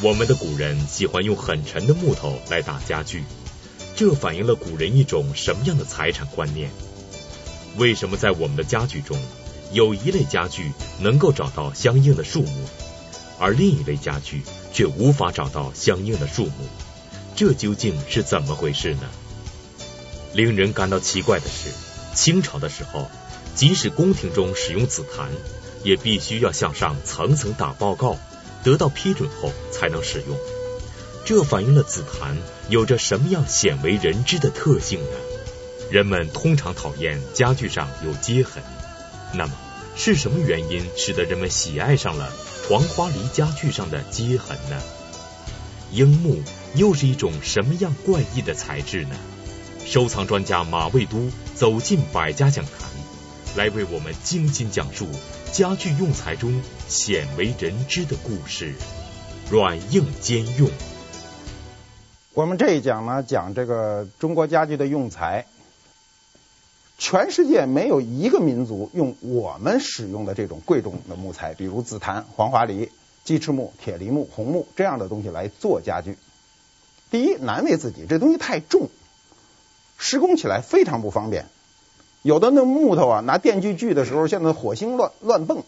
我们的古人喜欢用很沉的木头来打家具，这反映了古人一种什么样的财产观念？为什么在我们的家具中，有一类家具能够找到相应的树木，而另一类家具却无法找到相应的树木？这究竟是怎么回事呢？令人感到奇怪的是，清朝的时候，即使宫廷中使用紫檀，也必须要向上层层打报告。得到批准后才能使用，这反映了紫檀有着什么样鲜为人知的特性呢？人们通常讨厌家具上有接痕，那么是什么原因使得人们喜爱上了黄花梨家具上的接痕呢？樱木又是一种什么样怪异的材质呢？收藏专家马未都走进百家讲坛，来为我们精心讲述。家具用材中鲜为人知的故事，软硬兼用。我们这一讲呢，讲这个中国家具的用材。全世界没有一个民族用我们使用的这种贵重的木材，比如紫檀、黄花梨、鸡翅木、铁梨木、红木这样的东西来做家具。第一，难为自己，这东西太重，施工起来非常不方便。有的那木头啊，拿电锯锯的时候，像那火星乱乱蹦。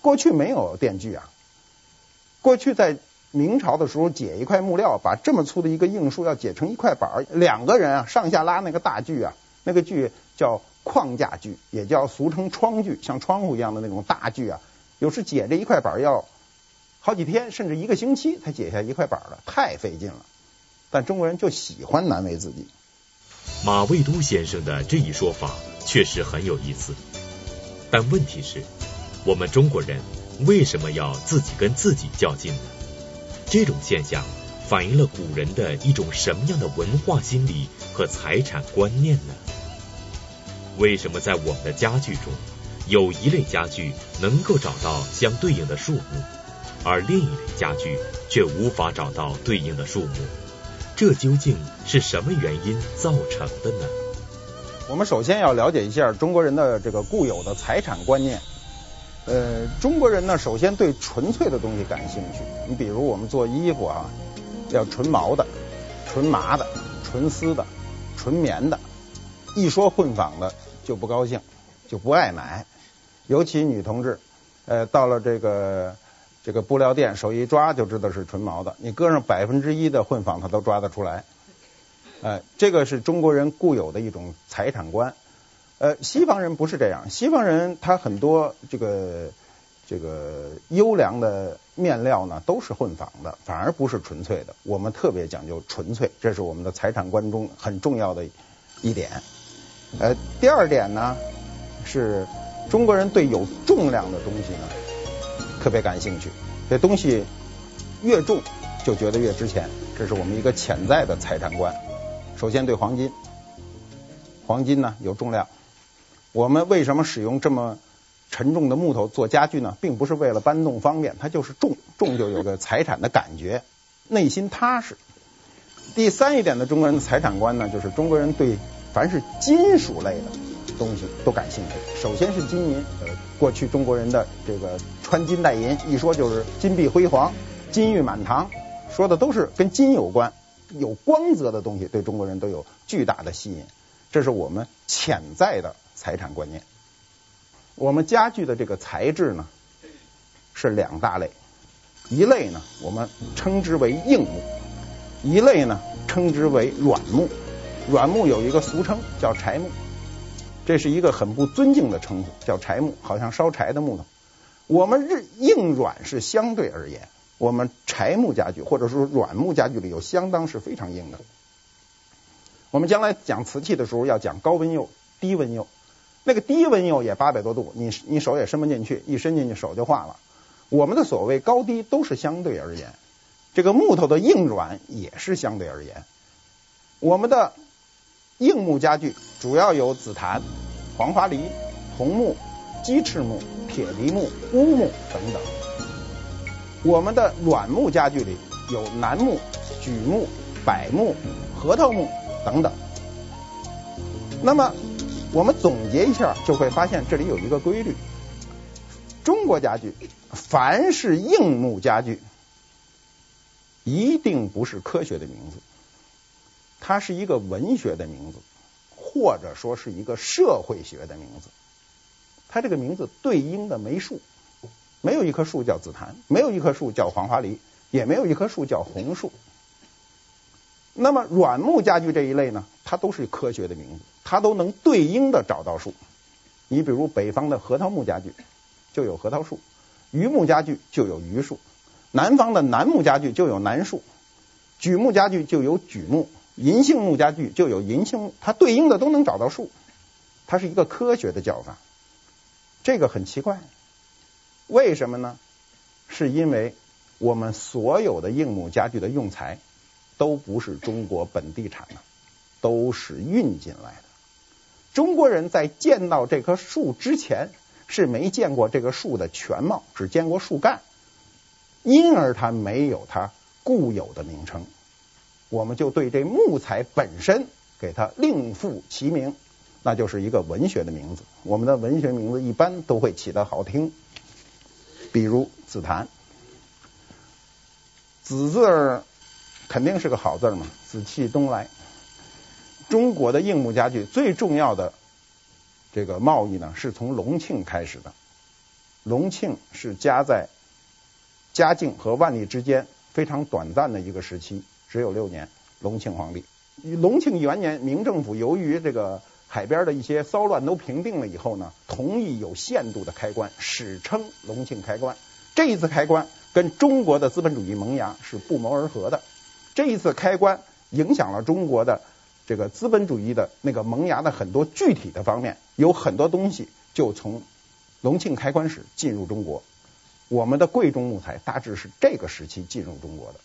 过去没有电锯啊。过去在明朝的时候，解一块木料，把这么粗的一个硬树要解成一块板儿，两个人啊上下拉那个大锯啊，那个锯叫框架锯，也叫俗称窗锯，像窗户一样的那种大锯啊。有时解这一块板要好几天，甚至一个星期才解下一块板儿了，太费劲了。但中国人就喜欢难为自己。马未都先生的这一说法确实很有意思，但问题是，我们中国人为什么要自己跟自己较劲呢？这种现象反映了古人的一种什么样的文化心理和财产观念呢？为什么在我们的家具中，有一类家具能够找到相对应的数目，而另一类家具却无法找到对应的数目？这究竟是什么原因造成的呢？我们首先要了解一下中国人的这个固有的财产观念。呃，中国人呢，首先对纯粹的东西感兴趣。你比如我们做衣服啊，要纯毛的、纯麻的、纯丝的、纯棉的。一说混纺的就不高兴，就不爱买。尤其女同志，呃，到了这个。这个布料店手一抓就知道是纯毛的，你搁上百分之一的混纺，它都抓得出来。呃，这个是中国人固有的一种财产观。呃，西方人不是这样，西方人他很多这个这个优良的面料呢都是混纺的，反而不是纯粹的。我们特别讲究纯粹，这是我们的财产观中很重要的一点。呃，第二点呢是中国人对有重量的东西呢。特别感兴趣，这东西越重就觉得越值钱，这是我们一个潜在的财产观。首先对黄金，黄金呢有重量，我们为什么使用这么沉重的木头做家具呢？并不是为了搬动方便，它就是重，重就有个财产的感觉，内心踏实。第三一点的中国人的财产观呢，就是中国人对凡是金属类的。东西都感兴趣。首先是金银，过去中国人的这个穿金戴银，一说就是金碧辉煌、金玉满堂，说的都是跟金有关、有光泽的东西，对中国人都有巨大的吸引。这是我们潜在的财产观念。我们家具的这个材质呢，是两大类，一类呢我们称之为硬木，一类呢称之为软木。软木有一个俗称叫柴木。这是一个很不尊敬的称呼，叫柴木，好像烧柴的木头。我们日硬软是相对而言，我们柴木家具或者说软木家具里有相当是非常硬的。我们将来讲瓷器的时候要讲高温釉、低温釉，那个低温釉也八百多度，你你手也伸不进去，一伸进去手就化了。我们的所谓高低都是相对而言，这个木头的硬软也是相对而言，我们的。硬木家具主要有紫檀、黄花梨、红木、鸡翅木、铁梨木、乌木等等。我们的软木家具里有楠木、榉木、柏木、核桃木等等。那么我们总结一下，就会发现这里有一个规律：中国家具凡是硬木家具，一定不是科学的名字，它是一个文学的名字，或者说是一个社会学的名字。它这个名字对应的没树，没有一棵树叫紫檀，没有一棵树叫黄花梨，也没有一棵树叫红树。那么软木家具这一类呢，它都是科学的名字，它都能对应的找到树。你比如北方的核桃木家具，就有核桃树；榆木家具就有榆树；南方的楠木家具就有楠树；榉木家具就有榉木；银杏木家具就有银杏木。它对应的都能找到树，它是一个科学的叫法。这个很奇怪，为什么呢？是因为我们所有的硬木家具的用材。都不是中国本地产的，都是运进来的。中国人在见到这棵树之前是没见过这个树的全貌，只见过树干，因而它没有它固有的名称。我们就对这木材本身给它另赋其名，那就是一个文学的名字。我们的文学名字一般都会起得好听，比如紫檀，紫字儿。肯定是个好字嘛，紫气东来。中国的硬木家具最重要的这个贸易呢，是从隆庆开始的。隆庆是夹在嘉靖和万历之间非常短暂的一个时期，只有六年。隆庆皇帝，隆庆元年，明政府由于这个海边的一些骚乱都平定了以后呢，同意有限度的开关，史称隆庆开关。这一次开关跟中国的资本主义萌芽是不谋而合的。这一次开关影响了中国的这个资本主义的那个萌芽的很多具体的方面，有很多东西就从隆庆开关时进入中国。我们的贵重木材大致是这个时期进入中国的。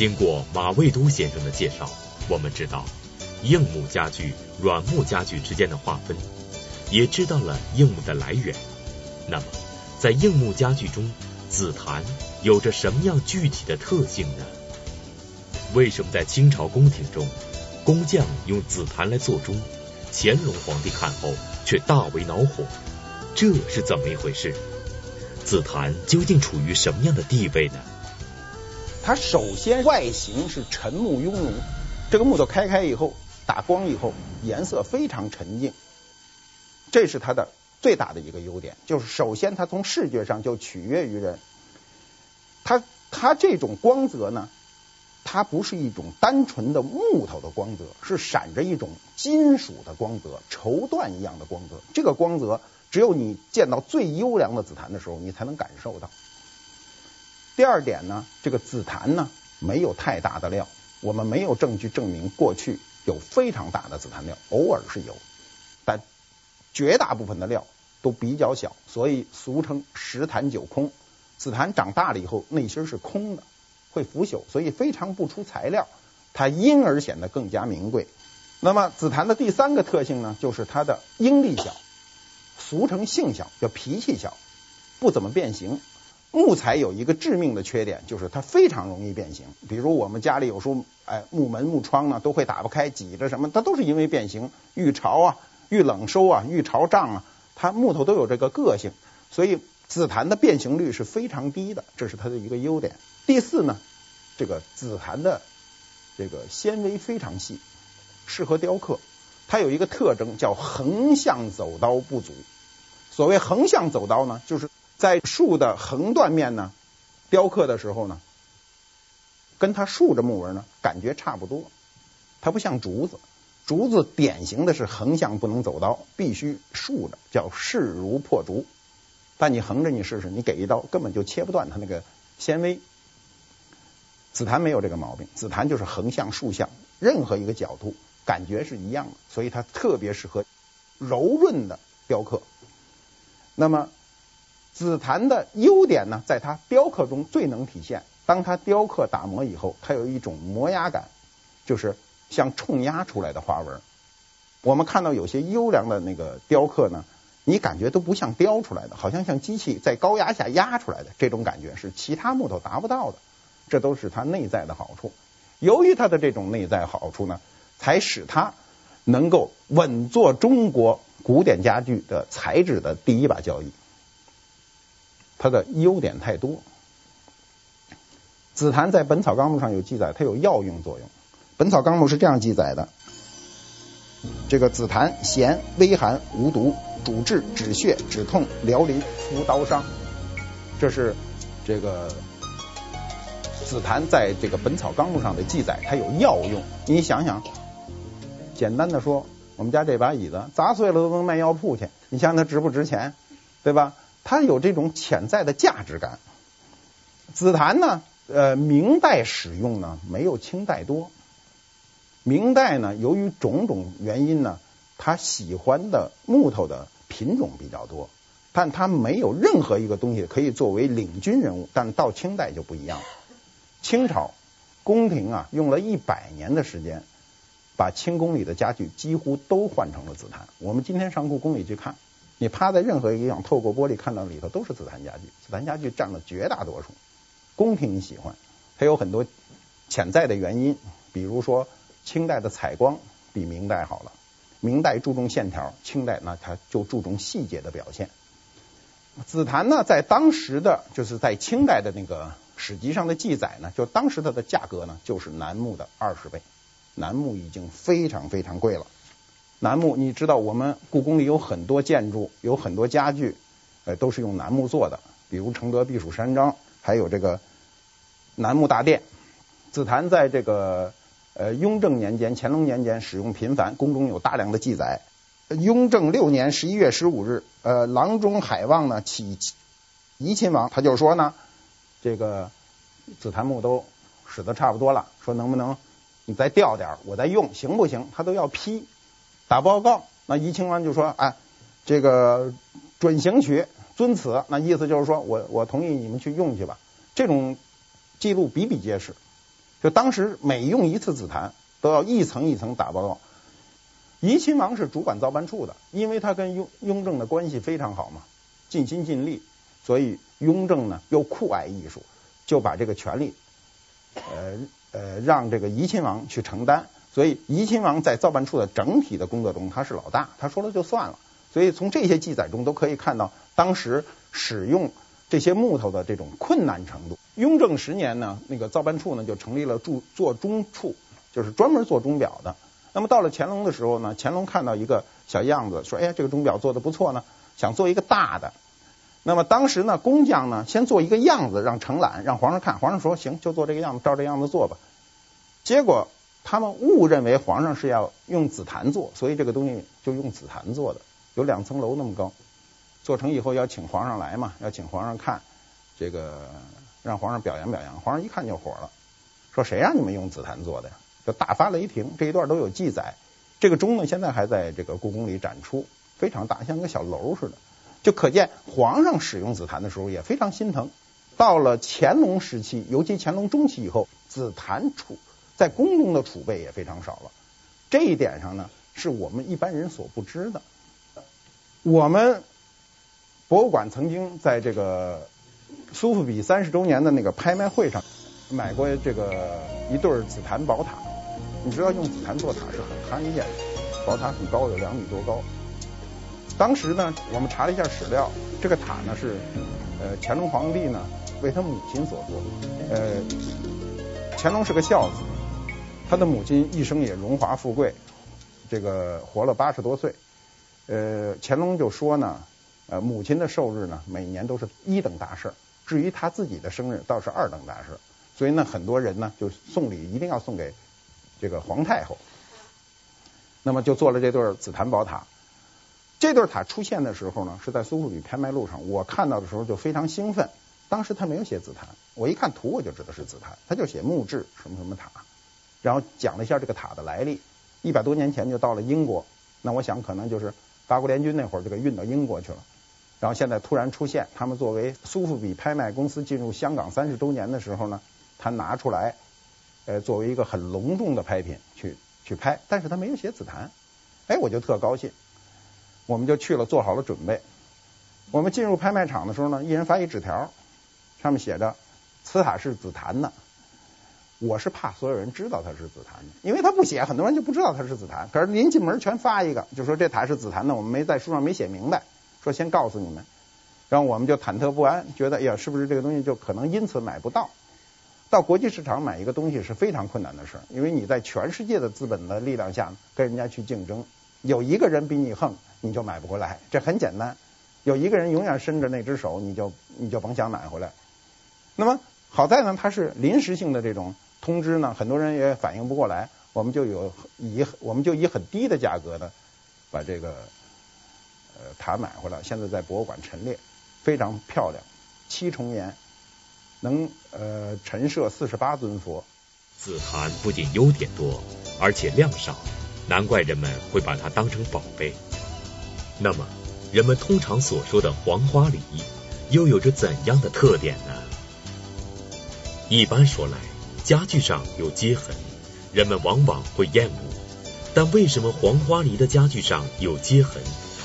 经过马未都先生的介绍，我们知道硬木家具、软木家具之间的划分，也知道了硬木的来源。那么，在硬木家具中，紫檀有着什么样具体的特性呢？为什么在清朝宫廷中，工匠用紫檀来做钟，乾隆皇帝看后却大为恼火？这是怎么一回事？紫檀究竟处于什么样的地位呢？它首先外形是沉木雍容，这个木头开开以后，打光以后颜色非常沉静，这是它的最大的一个优点，就是首先它从视觉上就取悦于人。它它这种光泽呢？它不是一种单纯的木头的光泽，是闪着一种金属的光泽，绸缎一样的光泽。这个光泽只有你见到最优良的紫檀的时候，你才能感受到。第二点呢，这个紫檀呢没有太大的料，我们没有证据证明过去有非常大的紫檀料，偶尔是有，但绝大部分的料都比较小，所以俗称十檀九空。紫檀长大了以后，内心是空的。会腐朽，所以非常不出材料，它因而显得更加名贵。那么紫檀的第三个特性呢，就是它的应力小，俗称性小，叫脾气小，不怎么变形。木材有一个致命的缺点，就是它非常容易变形。比如我们家里有时候，哎，木门木窗呢都会打不开，挤着什么，它都是因为变形。遇潮啊，遇冷收啊，遇潮涨啊，它木头都有这个个性，所以紫檀的变形率是非常低的，这是它的一个优点。第四呢，这个紫檀的这个纤维非常细，适合雕刻。它有一个特征叫横向走刀不足。所谓横向走刀呢，就是在树的横断面呢雕刻的时候呢，跟它竖着木纹呢感觉差不多。它不像竹子，竹子典型的是横向不能走刀，必须竖着，叫势如破竹。但你横着你试试，你给一刀根本就切不断它那个纤维。紫檀没有这个毛病，紫檀就是横向、竖向，任何一个角度感觉是一样的，所以它特别适合柔润的雕刻。那么紫檀的优点呢，在它雕刻中最能体现。当它雕刻打磨以后，它有一种磨压感，就是像冲压出来的花纹。我们看到有些优良的那个雕刻呢，你感觉都不像雕出来的，好像像机器在高压下压出来的，这种感觉是其他木头达不到的。这都是它内在的好处。由于它的这种内在好处呢，才使它能够稳坐中国古典家具的材质的第一把交椅。它的优点太多。紫檀在《本草纲目》上有记载，它有药用作用。《本草纲目》是这样记载的：这个紫檀咸，微寒，无毒，主治止血、止痛、疗淋、敷刀伤。这是这个紫檀在这个《本草纲目》上的记载，它有药用。你想想，简单的说，我们家这把椅子砸碎了都能卖药铺去，你想想它值不值钱，对吧？它有这种潜在的价值感。紫檀呢？呃，明代使用呢没有清代多。明代呢，由于种种原因呢，他喜欢的木头的品种比较多，但他没有任何一个东西可以作为领军人物。但到清代就不一样了。清朝宫廷啊，用了一百年的时间，把清宫里的家具几乎都换成了紫檀。我们今天上故宫里去看，你趴在任何一个地方，透过玻璃看到里头都是紫檀家具，紫檀家具占了绝大多数。宫廷喜欢，它有很多潜在的原因，比如说清代的采光比明代好了，明代注重线条，清代呢它就注重细节的表现。紫檀呢，在当时的就是在清代的那个史籍上的记载呢，就当时它的价格呢就是楠木的二十倍，楠木已经非常非常贵了。楠木你知道，我们故宫里有很多建筑，有很多家具，呃，都是用楠木做的，比如承德避暑山庄，还有这个。楠木大殿，紫檀在这个呃雍正年间、乾隆年间使用频繁，宫中有大量的记载。雍正六年十一月十五日，呃，郎中海望呢启怡亲王，他就说呢，这个紫檀木都使得差不多了，说能不能你再调点，我再用，行不行？他都要批打报告。那怡亲王就说，哎，这个准行取，遵此。那意思就是说我我同意你们去用去吧。这种。记录比比皆是，就当时每用一次紫檀都要一层一层打报告。怡亲王是主管造办处的，因为他跟雍雍正的关系非常好嘛，尽心尽力，所以雍正呢又酷爱艺术，就把这个权力呃呃让这个怡亲王去承担。所以怡亲王在造办处的整体的工作中他是老大，他说了就算了。所以从这些记载中都可以看到当时使用。这些木头的这种困难程度。雍正十年呢，那个造办处呢就成立了铸做钟处，就是专门做钟表的。那么到了乾隆的时候呢，乾隆看到一个小样子，说：“哎呀，这个钟表做的不错呢，想做一个大的。”那么当时呢，工匠呢先做一个样子，让承揽，让皇上看。皇上说：“行，就做这个样子，照这样子做吧。”结果他们误认为皇上是要用紫檀做，所以这个东西就用紫檀做的，有两层楼那么高。做成以后要请皇上来嘛，要请皇上看，这个让皇上表扬表扬。皇上一看就火了，说谁让你们用紫檀做的呀？就大发雷霆。这一段都有记载。这个钟呢，现在还在这个故宫里展出，非常大，像个小楼似的。就可见皇上使用紫檀的时候也非常心疼。到了乾隆时期，尤其乾隆中期以后，紫檀出在宫中的储备也非常少了。这一点上呢，是我们一般人所不知的。我们。博物馆曾经在这个苏富比三十周年的那个拍卖会上买过这个一对紫檀宝塔。你知道用紫檀做塔是很罕见的，宝塔很高，有两米多高。当时呢，我们查了一下史料，这个塔呢是呃乾隆皇帝呢为他母亲所做。呃，乾隆是个孝子，他的母亲一生也荣华富贵，这个活了八十多岁。呃，乾隆就说呢。呃，母亲的寿日呢，每年都是一等大事。至于他自己的生日，倒是二等大事。所以呢，很多人呢就送礼一定要送给这个皇太后。那么就做了这对紫檀宝塔。这对塔出现的时候呢，是在苏富比拍卖路上。我看到的时候就非常兴奋。当时他没有写紫檀，我一看图我就知道是紫檀，他就写木质什么什么塔，然后讲了一下这个塔的来历。一百多年前就到了英国，那我想可能就是八国联军那会儿就给运到英国去了。然后现在突然出现，他们作为苏富比拍卖公司进入香港三十周年的时候呢，他拿出来，呃，作为一个很隆重的拍品去去拍，但是他没有写紫檀，哎，我就特高兴，我们就去了，做好了准备。我们进入拍卖场的时候呢，一人发一纸条，上面写着此塔是紫檀的。我是怕所有人知道它是紫檀的，因为他不写，很多人就不知道它是紫檀。可是临进门全发一个，就说这台是紫檀的，我们没在书上没写明白。说先告诉你们，然后我们就忐忑不安，觉得呀，是不是这个东西就可能因此买不到？到国际市场买一个东西是非常困难的事，因为你在全世界的资本的力量下跟人家去竞争，有一个人比你横，你就买不回来。这很简单，有一个人永远伸着那只手，你就你就甭想买回来。那么好在呢，它是临时性的这种通知呢，很多人也反应不过来，我们就有以我们就以很低的价格呢把这个呃塔买回来，现在在博物馆陈列，非常漂亮，七重檐。能呃陈设四十八尊佛。紫檀不仅优点多，而且量少，难怪人们会把它当成宝贝。那么，人们通常所说的黄花梨又有着怎样的特点呢？一般说来，家具上有接痕，人们往往会厌恶。但为什么黄花梨的家具上有接痕，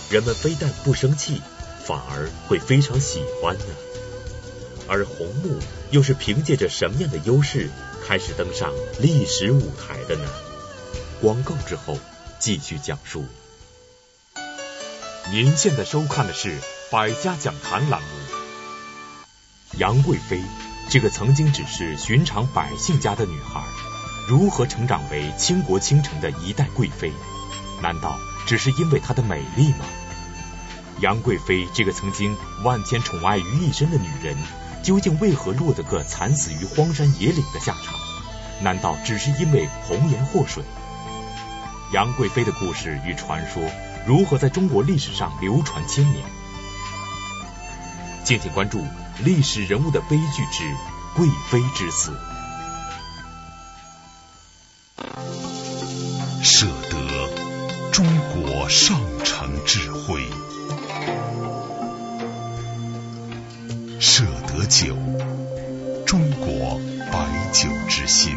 人们非但不生气，反而会非常喜欢呢？而红木又是凭借着什么样的优势开始登上历史舞台的呢？广告之后继续讲述。您现在收看的是《百家讲坛》栏目。杨贵妃这个曾经只是寻常百姓家的女孩，如何成长为倾国倾城的一代贵妃？难道只是因为她的美丽吗？杨贵妃这个曾经万千宠爱于一身的女人。究竟为何落得个惨死于荒山野岭的下场？难道只是因为红颜祸水？杨贵妃的故事与传说如何在中国历史上流传千年？敬请关注历史人物的悲剧之贵妃之死。舍得中国上乘智慧。舍得酒，中国白酒之心。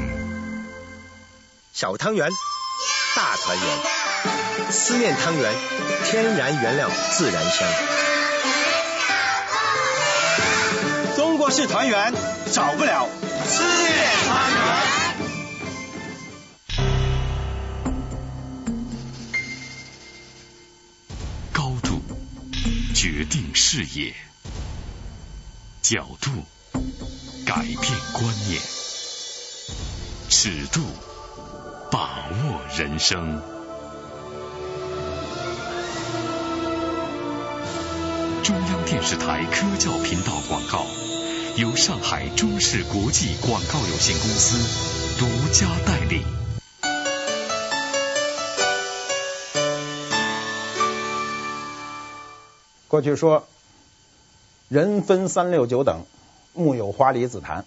小汤圆，大团圆，思念汤圆，天然原料，自然香。中国式团圆，少不了丝面汤圆。高度决定视野。角度改变观念，尺度把握人生。中央电视台科教频道广告由上海中视国际广告有限公司独家代理。过去说。人分三六九等，木有花梨、紫檀。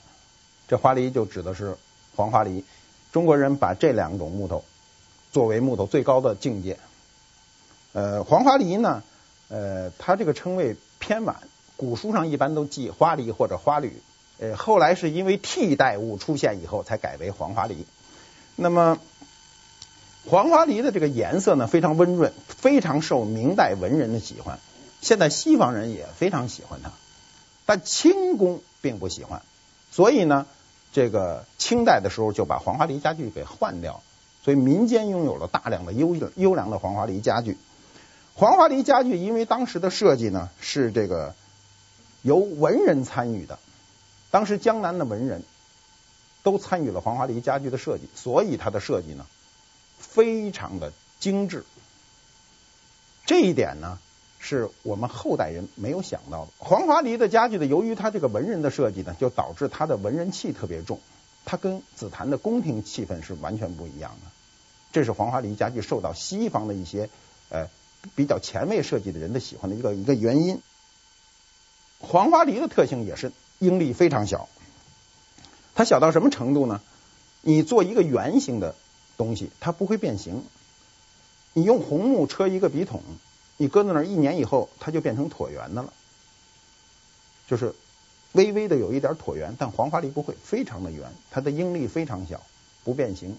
这花梨就指的是黄花梨。中国人把这两种木头作为木头最高的境界。呃，黄花梨呢，呃，它这个称谓偏晚，古书上一般都记花梨或者花铝。呃，后来是因为替代物出现以后才改为黄花梨。那么黄花梨的这个颜色呢，非常温润，非常受明代文人的喜欢。现在西方人也非常喜欢它，但清宫并不喜欢，所以呢，这个清代的时候就把黄花梨家具给换掉，所以民间拥有了大量的优优良的黄花梨家具。黄花梨家具因为当时的设计呢是这个由文人参与的，当时江南的文人都参与了黄花梨家具的设计，所以它的设计呢非常的精致。这一点呢。是我们后代人没有想到的。黄花梨的家具呢，由于它这个文人的设计呢，就导致它的文人气特别重，它跟紫檀的宫廷气氛是完全不一样的。这是黄花梨家具受到西方的一些呃比较前卫设计的人的喜欢的一个一个原因。黄花梨的特性也是应力非常小，它小到什么程度呢？你做一个圆形的东西，它不会变形。你用红木车一个笔筒。你搁在那儿一年以后，它就变成椭圆的了，就是微微的有一点椭圆，但黄花梨不会，非常的圆，它的应力非常小，不变形。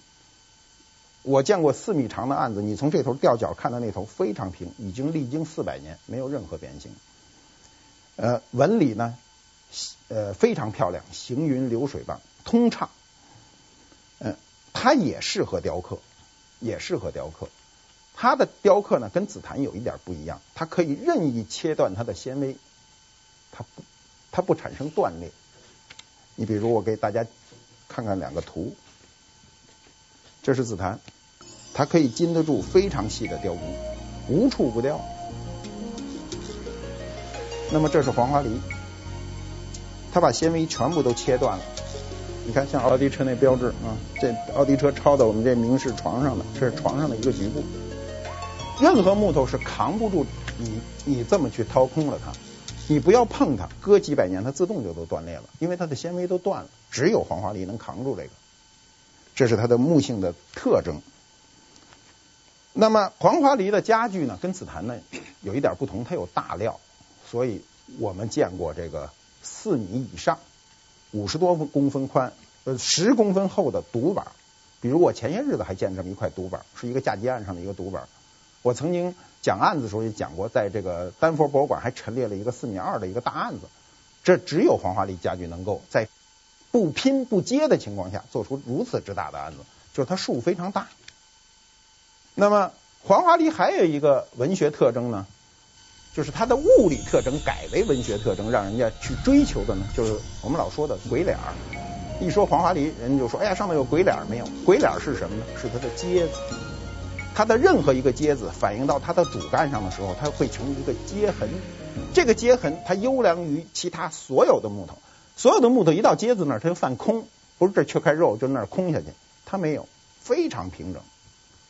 我见过四米长的案子，你从这头吊脚看到那头非常平，已经历经四百年，没有任何变形。呃，纹理呢，呃，非常漂亮，行云流水般通畅。呃，它也适合雕刻，也适合雕刻。它的雕刻呢，跟紫檀有一点不一样，它可以任意切断它的纤维，它不，它不产生断裂。你比如我给大家看看两个图，这是紫檀，它可以经得住非常细的雕工，无处不雕。那么这是黄花梨，它把纤维全部都切断了。你看，像奥迪车那标志啊，这奥迪车抄到我们这明式床上的，这是床上的一个局部。任何木头是扛不住你你这么去掏空了它，你不要碰它，搁几百年它自动就都断裂了，因为它的纤维都断了。只有黄花梨能扛住这个，这是它的木性的特征。那么黄花梨的家具呢，跟紫檀呢有一点不同，它有大料，所以我们见过这个四米以上。五十多公分宽，呃，十公分厚的独板。比如我前些日子还见这么一块独板，是一个嫁接案上的一个独板。我曾经讲案子的时候也讲过，在这个丹佛博物馆还陈列了一个四米二的一个大案子。这只有黄花梨家具能够在不拼不接的情况下做出如此之大的案子，就是它数非常大。那么黄花梨还有一个文学特征呢？就是它的物理特征改为文学特征，让人家去追求的呢，就是我们老说的鬼脸儿。一说黄花梨，人就说：“哎呀，上面有鬼脸儿没有？鬼脸儿是什么呢？是它的接子。它的任何一个接子反映到它的主干上的时候，它会成一个接痕。这个接痕它优良于其他所有的木头。所有的木头一到接子那儿，它就犯空，不是这缺块肉就那儿空下去，它没有，非常平整，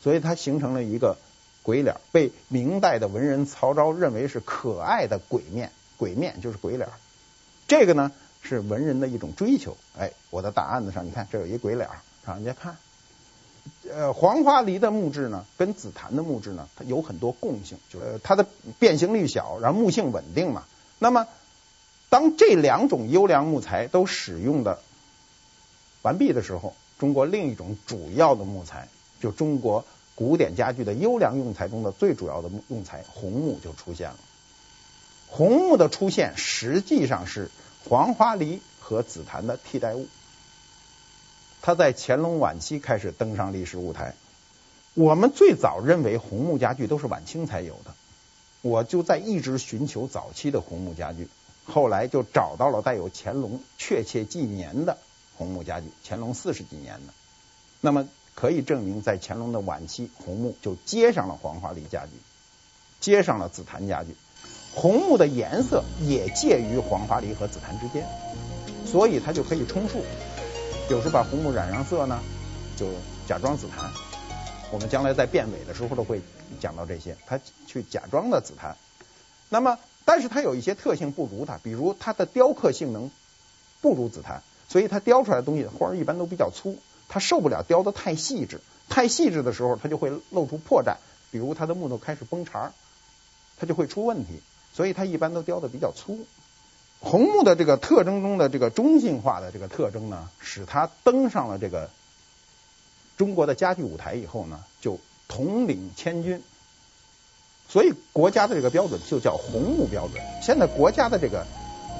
所以它形成了一个。”鬼脸被明代的文人曹昭认为是可爱的鬼面，鬼面就是鬼脸。这个呢是文人的一种追求。哎，我的大案子上，你看这有一鬼脸，让人家看。呃，黄花梨的木质呢，跟紫檀的木质呢，它有很多共性，就是它的变形率小，然后木性稳定嘛。那么，当这两种优良木材都使用的完毕的时候，中国另一种主要的木材，就中国。古典家具的优良用材中的最主要的用材红木就出现了。红木的出现实际上是黄花梨和紫檀的替代物。它在乾隆晚期开始登上历史舞台。我们最早认为红木家具都是晚清才有的，我就在一直寻求早期的红木家具，后来就找到了带有乾隆确切纪年的红木家具，乾隆四十几年的。那么。可以证明，在乾隆的晚期，红木就接上了黄花梨家具，接上了紫檀家具。红木的颜色也介于黄花梨和紫檀之间，所以它就可以充数。有时把红木染上色呢，就假装紫檀。我们将来在辨伪的时候都会讲到这些，它去假装的紫檀。那么，但是它有一些特性不如它，比如它的雕刻性能不如紫檀，所以它雕出来的东西花一般都比较粗。它受不了雕的太细致，太细致的时候，它就会露出破绽，比如它的木头开始崩茬，它就会出问题。所以它一般都雕的比较粗。红木的这个特征中的这个中性化的这个特征呢，使它登上了这个中国的家具舞台以后呢，就统领千军。所以国家的这个标准就叫红木标准。现在国家的这个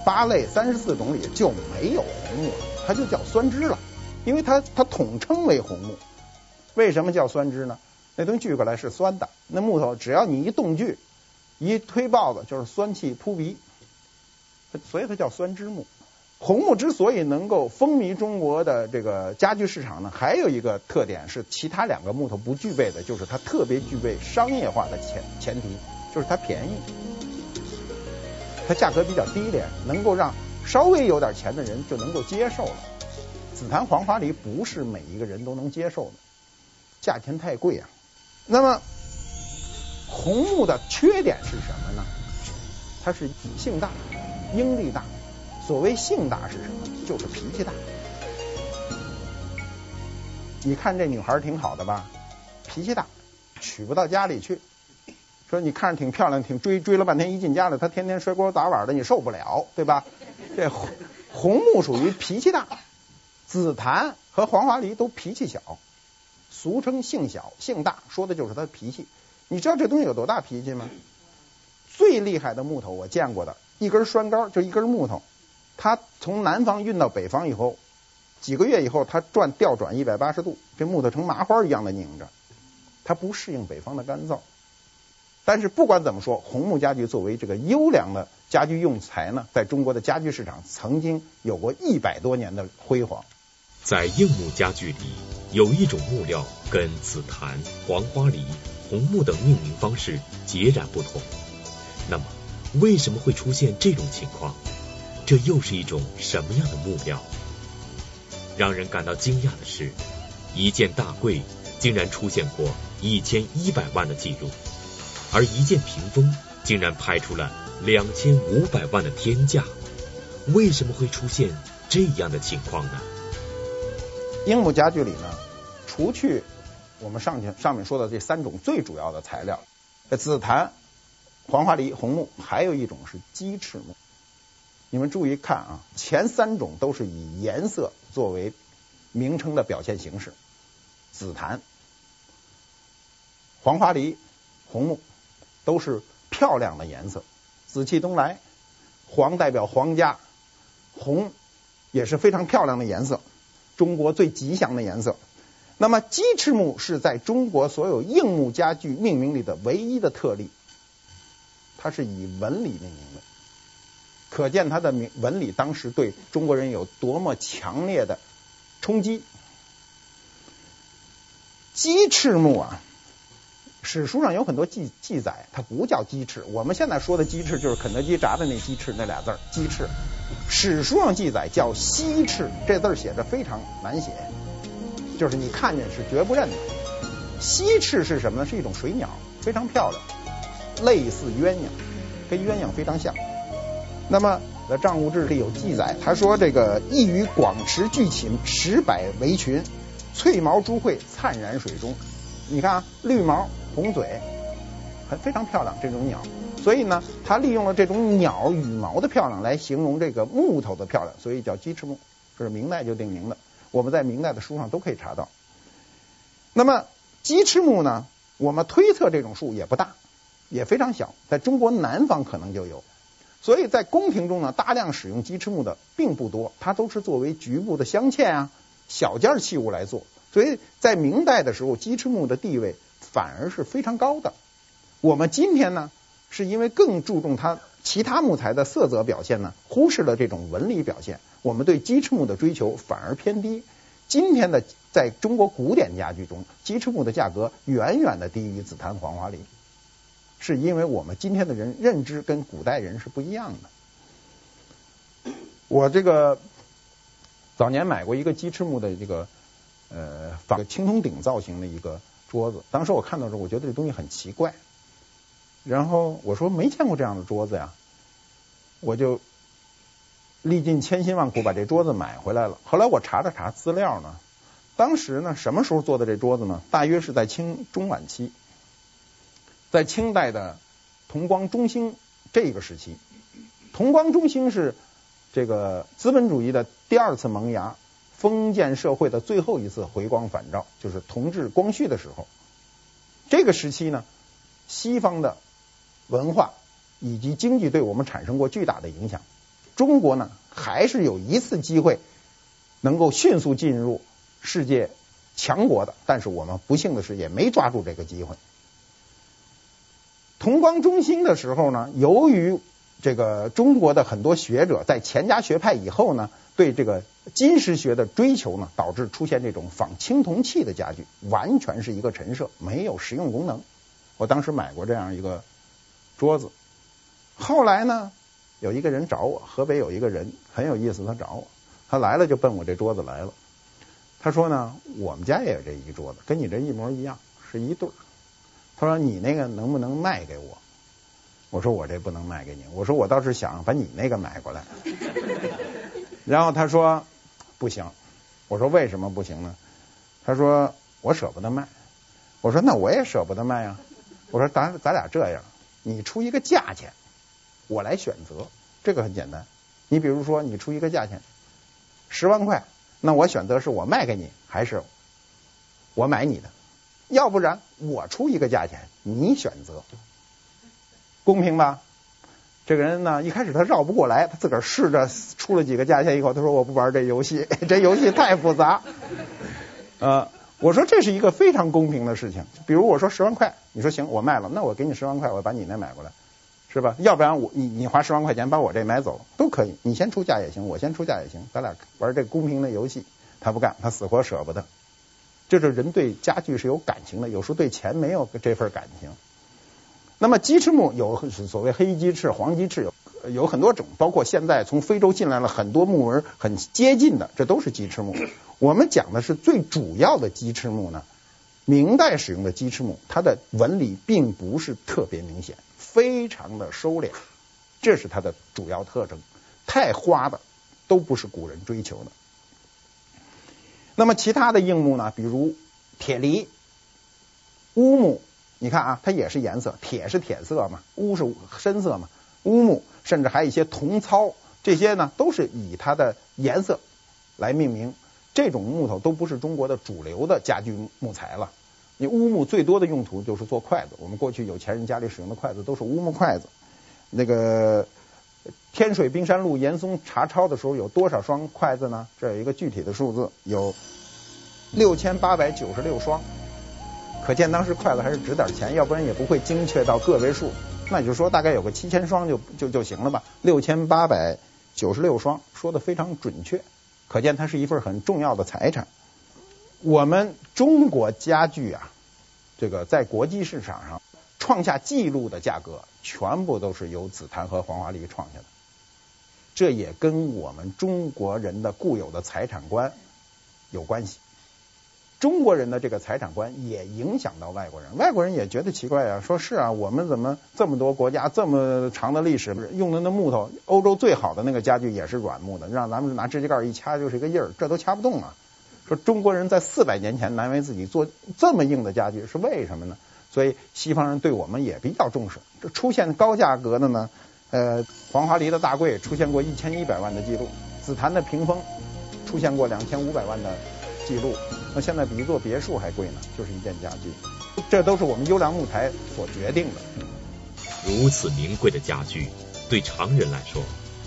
八类三十四种里就没有红木了，它就叫酸枝了。因为它它统称为红木，为什么叫酸枝呢？那东西锯过来是酸的，那木头只要你一动锯，一推刨子就是酸气扑鼻，所以它叫酸枝木。红木之所以能够风靡中国的这个家具市场呢，还有一个特点是其他两个木头不具备的，就是它特别具备商业化的前前提，就是它便宜，它价格比较低廉，能够让稍微有点钱的人就能够接受了。紫檀黄花梨不是每一个人都能接受的，价钱太贵啊。那么红木的缺点是什么呢？它是性大，应力大。所谓性大是什么？就是脾气大。你看这女孩挺好的吧？脾气大，娶不到家里去。说你看着挺漂亮，挺追追了半天，一进家里她天天摔锅打碗的，你受不了，对吧？这红木属于脾气大。紫檀和黄花梨都脾气小，俗称性小性大，说的就是它的脾气。你知道这东西有多大脾气吗？最厉害的木头我见过的，一根栓杆就一根木头，它从南方运到北方以后，几个月以后它转调转一百八十度，这木头成麻花一样的拧着，它不适应北方的干燥。但是不管怎么说，红木家具作为这个优良的家具用材呢，在中国的家具市场曾经有过一百多年的辉煌。在硬木家具里，有一种木料跟紫檀、黄花梨、红木等命名方式截然不同。那么，为什么会出现这种情况？这又是一种什么样的木料？让人感到惊讶的是，一件大柜竟然出现过一千一百万的记录，而一件屏风竟然拍出了两千五百万的天价。为什么会出现这样的情况呢？樱木家具里呢，除去我们上去上面说的这三种最主要的材料，紫檀、黄花梨、红木，还有一种是鸡翅木。你们注意看啊，前三种都是以颜色作为名称的表现形式，紫檀、黄花梨、红木都是漂亮的颜色，紫气东来，黄代表皇家，红也是非常漂亮的颜色，中国最吉祥的颜色。那么鸡翅木是在中国所有硬木家具命名里的唯一的特例，它是以纹理命名的。可见它的名纹理当时对中国人有多么强烈的冲击。鸡翅木啊，史书上有很多记记载，它不叫鸡翅。我们现在说的鸡翅就是肯德基炸的那鸡翅那俩字儿，鸡翅。史书上记载叫西翅，这字儿写着非常难写，就是你看见是绝不认的。西翅是什么呢？是一种水鸟，非常漂亮，类似鸳鸯，跟鸳鸯非常像。那么在《账务志》里有记载，他说这个异于广池巨寝，石柏为群，翠毛珠喙灿然水中。你看啊，绿毛红嘴，很非常漂亮这种鸟。所以呢，他利用了这种鸟羽毛的漂亮来形容这个木头的漂亮，所以叫鸡翅木。这是明代就定名的，我们在明代的书上都可以查到。那么鸡翅木呢，我们推测这种树也不大，也非常小，在中国南方可能就有。所以在宫廷中呢，大量使用鸡翅木的并不多，它都是作为局部的镶嵌啊、小件器物来做。所以在明代的时候，鸡翅木的地位反而是非常高的。我们今天呢，是因为更注重它其他木材的色泽表现呢，忽视了这种纹理表现，我们对鸡翅木的追求反而偏低。今天的在中国古典家具中，鸡翅木的价格远远的低于紫檀、黄花梨。是因为我们今天的人认知跟古代人是不一样的。我这个早年买过一个鸡翅木的这个呃仿青铜鼎造型的一个桌子，当时我看到时候，我觉得这东西很奇怪。然后我说没见过这样的桌子呀，我就历尽千辛万苦把这桌子买回来了。后来我查了查资料呢，当时呢什么时候做的这桌子呢？大约是在清中晚期。在清代的同光中兴这个时期，同光中兴是这个资本主义的第二次萌芽，封建社会的最后一次回光返照，就是同治、光绪的时候。这个时期呢，西方的文化以及经济对我们产生过巨大的影响。中国呢，还是有一次机会能够迅速进入世界强国的，但是我们不幸的是，也没抓住这个机会。同光中兴的时候呢，由于这个中国的很多学者在钱家学派以后呢，对这个金石学的追求呢，导致出现这种仿青铜器的家具，完全是一个陈设，没有实用功能。我当时买过这样一个桌子，后来呢，有一个人找我，河北有一个人很有意思，他找我，他来了就奔我这桌子来了。他说呢，我们家也有这一桌子，跟你这一模一样，是一对儿。他说：“你那个能不能卖给我？”我说：“我这不能卖给你。”我说：“我倒是想把你那个买过来。” 然后他说：“不行。”我说：“为什么不行呢？”他说：“我舍不得卖。”我说：“那我也舍不得卖啊。”我说：“咱咱俩这样，你出一个价钱，我来选择。这个很简单。你比如说，你出一个价钱，十万块，那我选择是我卖给你，还是我买你的？”要不然我出一个价钱，你选择，公平吧？这个人呢，一开始他绕不过来，他自个儿试着出了几个价钱以后，他说我不玩这游戏，这游戏太复杂。呃，我说这是一个非常公平的事情。比如我说十万块，你说行，我卖了，那我给你十万块，我把你那买过来，是吧？要不然我你你花十万块钱把我这买走都可以，你先出价也行，我先出价也行，咱俩玩这公平的游戏。他不干，他死活舍不得。就是人对家具是有感情的，有时候对钱没有这份感情。那么鸡翅木有所谓黑鸡翅、黄鸡翅，有有很多种，包括现在从非洲进来了很多木纹很接近的，这都是鸡翅木。我们讲的是最主要的鸡翅木呢，明代使用的鸡翅木，它的纹理并不是特别明显，非常的收敛，这是它的主要特征。太花的都不是古人追求的。那么其他的硬木呢，比如铁梨、乌木。你看啊，它也是颜色，铁是铁色嘛，乌是深色嘛，乌木甚至还有一些铜糙，这些呢都是以它的颜色来命名。这种木头都不是中国的主流的家具木材了。你乌木最多的用途就是做筷子，我们过去有钱人家里使用的筷子都是乌木筷子。那个《天水冰山路》严嵩查抄的时候有多少双筷子呢？这有一个具体的数字，有六千八百九十六双。可见当时筷子还是值点钱，要不然也不会精确到个位数。那也就是说，大概有个七千双就就就行了吧？六千八百九十六双，说的非常准确。可见它是一份很重要的财产。我们中国家具啊，这个在国际市场上创下纪录的价格，全部都是由紫檀和黄花梨创下的。这也跟我们中国人的固有的财产观有关系。中国人的这个财产观也影响到外国人，外国人也觉得奇怪啊，说是啊，我们怎么这么多国家这么长的历史，用的那木头，欧洲最好的那个家具也是软木的，让咱们拿指甲盖一掐就是一个印儿，这都掐不动啊。说中国人在四百年前难为自己做这么硬的家具是为什么呢？所以西方人对我们也比较重视。这出现高价格的呢，呃，黄花梨的大柜出现过一千一百万的记录，紫檀的屏风出现过两千五百万的记录。那现在比一座别墅还贵呢，就是一件家具，这都是我们优良木材所决定的。如此名贵的家具，对常人来说，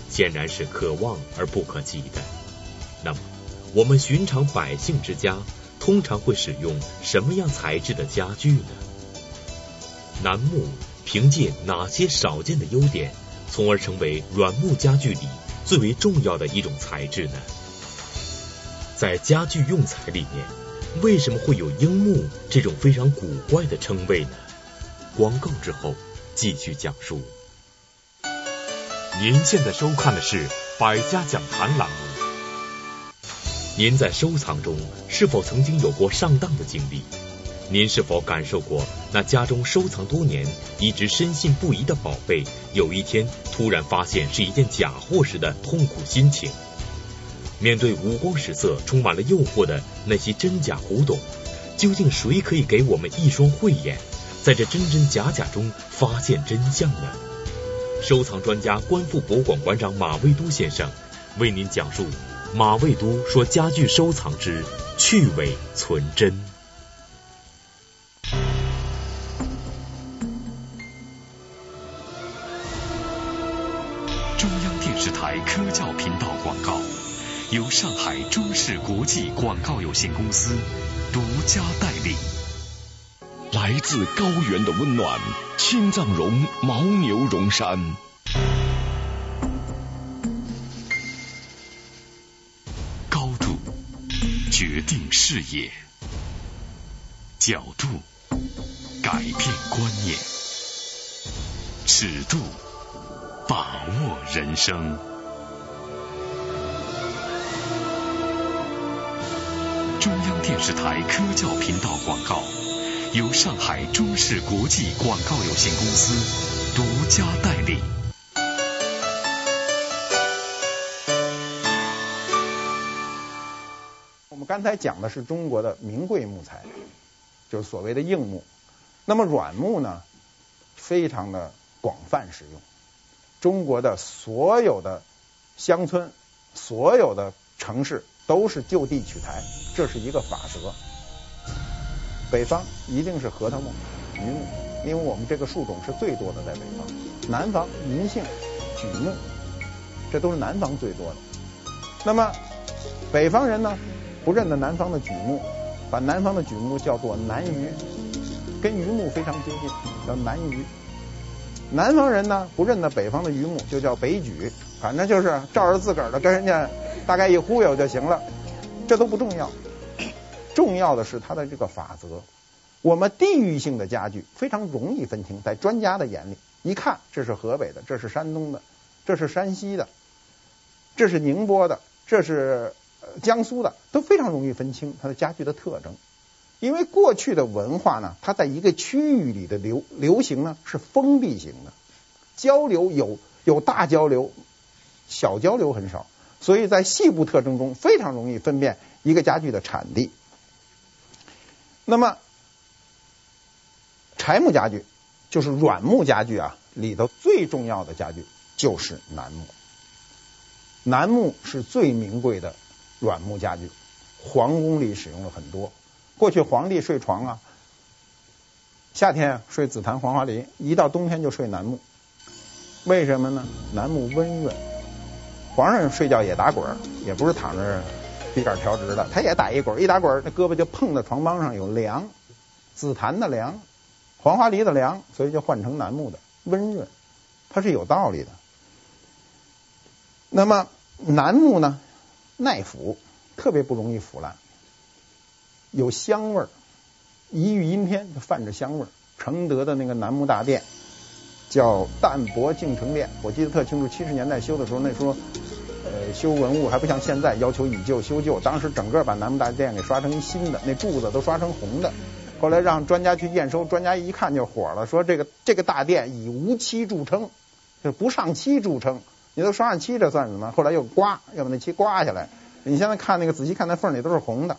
显然是可望而不可及的。那么，我们寻常百姓之家，通常会使用什么样材质的家具呢？楠木凭借哪些少见的优点，从而成为软木家具里最为重要的一种材质呢？在家具用材里面，为什么会有樱木这种非常古怪的称谓呢？广告之后继续讲述。您现在收看的是《百家讲坛》栏目。您在收藏中是否曾经有过上当的经历？您是否感受过那家中收藏多年、一直深信不疑的宝贝，有一天突然发现是一件假货时的痛苦心情？面对五光十色、充满了诱惑的那些真假古董，究竟谁可以给我们一双慧眼，在这真真假假中发现真相呢？收藏专家、观复博物馆馆长马未都先生为您讲述马未都说家具收藏之趣味存真。由上海中视国际广告有限公司独家代理。来自高原的温暖，青藏绒牦牛绒衫。高度决定视野，角度改变观念，尺度把握人生。中央电视台科教频道广告，由上海中视国际广告有限公司独家代理。我们刚才讲的是中国的名贵木材，就是所谓的硬木。那么软木呢，非常的广泛使用。中国的所有的乡村，所有的城市。都是就地取材，这是一个法则。北方一定是核桃木、榆木，因为我们这个树种是最多的在北方。南方银杏、榉木，这都是南方最多的。那么北方人呢，不认得南方的榉木，把南方的榉木叫做南榆，跟榆木非常接近，叫南榆。南方人呢，不认得北方的榆木，就叫北榉，反正就是照着自个儿的跟人家。大概一忽悠就行了。这都不重要，重要的是它的这个法则。我们地域性的家具非常容易分清，在专家的眼里，一看这是河北的，这是山东的，这是山西的，这是宁波的，这是江苏的，都非常容易分清它的家具的特征。因为过去的文化呢，它在一个区域里的流流行呢是封闭型的，交流有有大交流，小交流很少，所以在细部特征中非常容易分辨一个家具的产地。那么。柴木家具就是软木家具啊，里头最重要的家具就是楠木。楠木是最名贵的软木家具，皇宫里使用了很多。过去皇帝睡床啊，夏天睡紫檀黄花梨，一到冬天就睡楠木。为什么呢？楠木温润。皇上睡觉也打滚，也不是躺着笔杆调直的，他也打一滚，一打滚那胳膊就碰到床帮上有凉，紫檀的凉。黄花梨的凉，所以就换成楠木的温润，它是有道理的。那么楠木呢，耐腐，特别不容易腐烂，有香味儿，一遇阴天就泛着香味儿。承德的那个楠木大殿叫淡泊敬诚殿，我记得特清楚，七十年代修的时候，那时候呃修文物还不像现在要求以旧修旧，当时整个把楠木大殿给刷成新的，那柱子都刷成红的。后来让专家去验收，专家一看就火了，说这个这个大殿以无漆著称，就不上漆著称。你都刷上漆，这算什么？后来又刮，要把那漆刮下来。你现在看那个仔细看那缝里都是红的，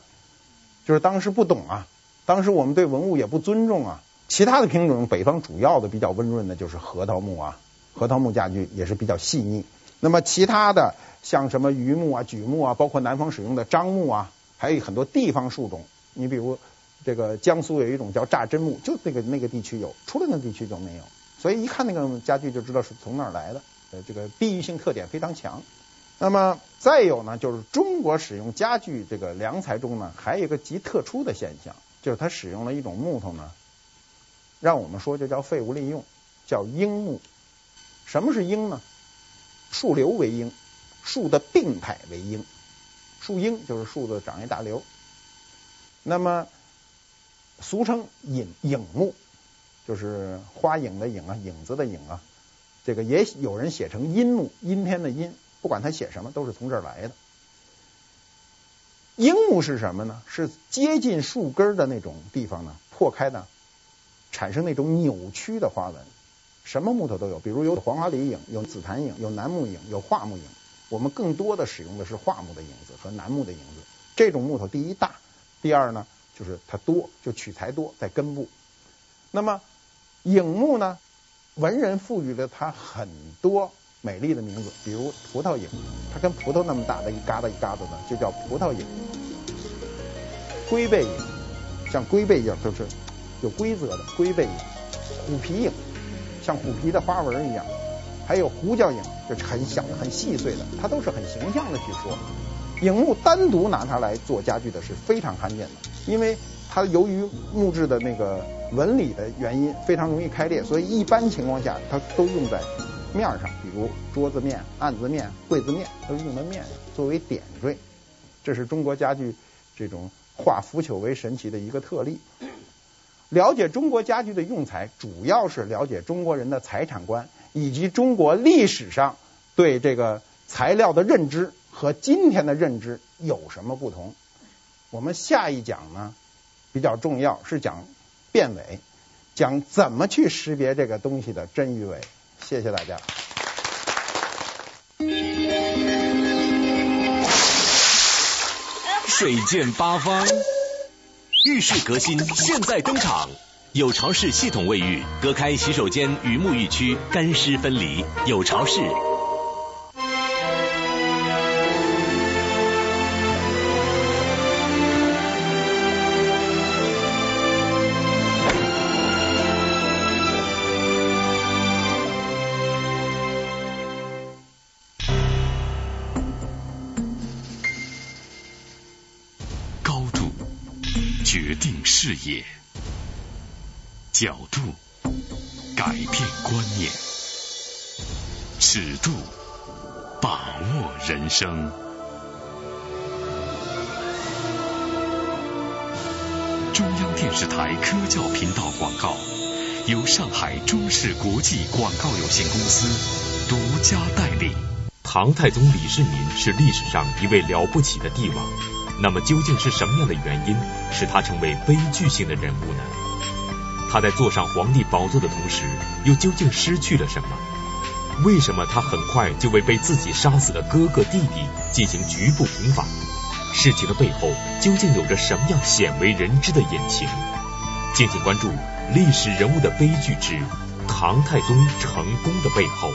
就是当时不懂啊，当时我们对文物也不尊重啊。其他的品种，北方主要的比较温润的就是核桃木啊，核桃木家具也是比较细腻。那么其他的像什么榆木啊、榉木啊，包括南方使用的樟木啊，还有很多地方树种，你比如。这个江苏有一种叫榨真木，就那个那个地区有，除了那个地区就没有。所以一看那个家具就知道是从哪儿来的。呃，这个地域性特点非常强。那么再有呢，就是中国使用家具这个良材中呢，还有一个极特殊的现象，就是它使用了一种木头呢，让我们说就叫废物利用，叫缨木。什么是缨呢？树瘤为缨，树的病态为缨，树缨就是树的长一大瘤。那么俗称影影木，就是花影的影啊，影子的影啊。这个也有人写成阴木，阴天的阴。不管他写什么，都是从这儿来的。缨木是什么呢？是接近树根的那种地方呢，破开的，产生那种扭曲的花纹。什么木头都有，比如有黄花梨影，有紫檀影，有楠木影，有桦木影。我们更多的使用的是桦木的影子和楠木的影子。这种木头第一大，第二呢。就是它多，就取材多，在根部。那么影木呢？文人赋予了它很多美丽的名字，比如葡萄影，它跟葡萄那么大的一疙瘩一疙瘩的，就叫葡萄影。龟背影，像龟背影都是有规则的龟背影。虎皮影，像虎皮的花纹一样。还有胡椒影，就是很小的、很细碎的，它都是很形象的去说。影木单独拿它来做家具的是非常罕见的，因为它由于木质的那个纹理的原因，非常容易开裂，所以一般情况下它都用在面上，比如桌子面、案子面、柜子面，都用在面上作为点缀。这是中国家具这种化腐朽为神奇的一个特例。了解中国家具的用材，主要是了解中国人的财产观以及中国历史上对这个材料的认知。和今天的认知有什么不同？我们下一讲呢，比较重要，是讲辨伪，讲怎么去识别这个东西的真与伪。谢谢大家。水见八方，浴室革新现在登场，有潮式系统卫浴，隔开洗手间与沐浴区，干湿分离，有潮式。视野，角度改变观念，尺度把握人生。中央电视台科教频道广告，由上海中视国际广告有限公司独家代理。唐太宗李世民是历史上一位了不起的帝王，那么究竟是什么样的原因使他成为悲剧性的人物呢？他在坐上皇帝宝座的同时，又究竟失去了什么？为什么他很快就为被自己杀死的哥哥弟弟进行局部平反？事情的背后究竟有着什么样鲜为人知的隐情？敬请关注历史人物的悲剧之唐太宗成功的背后。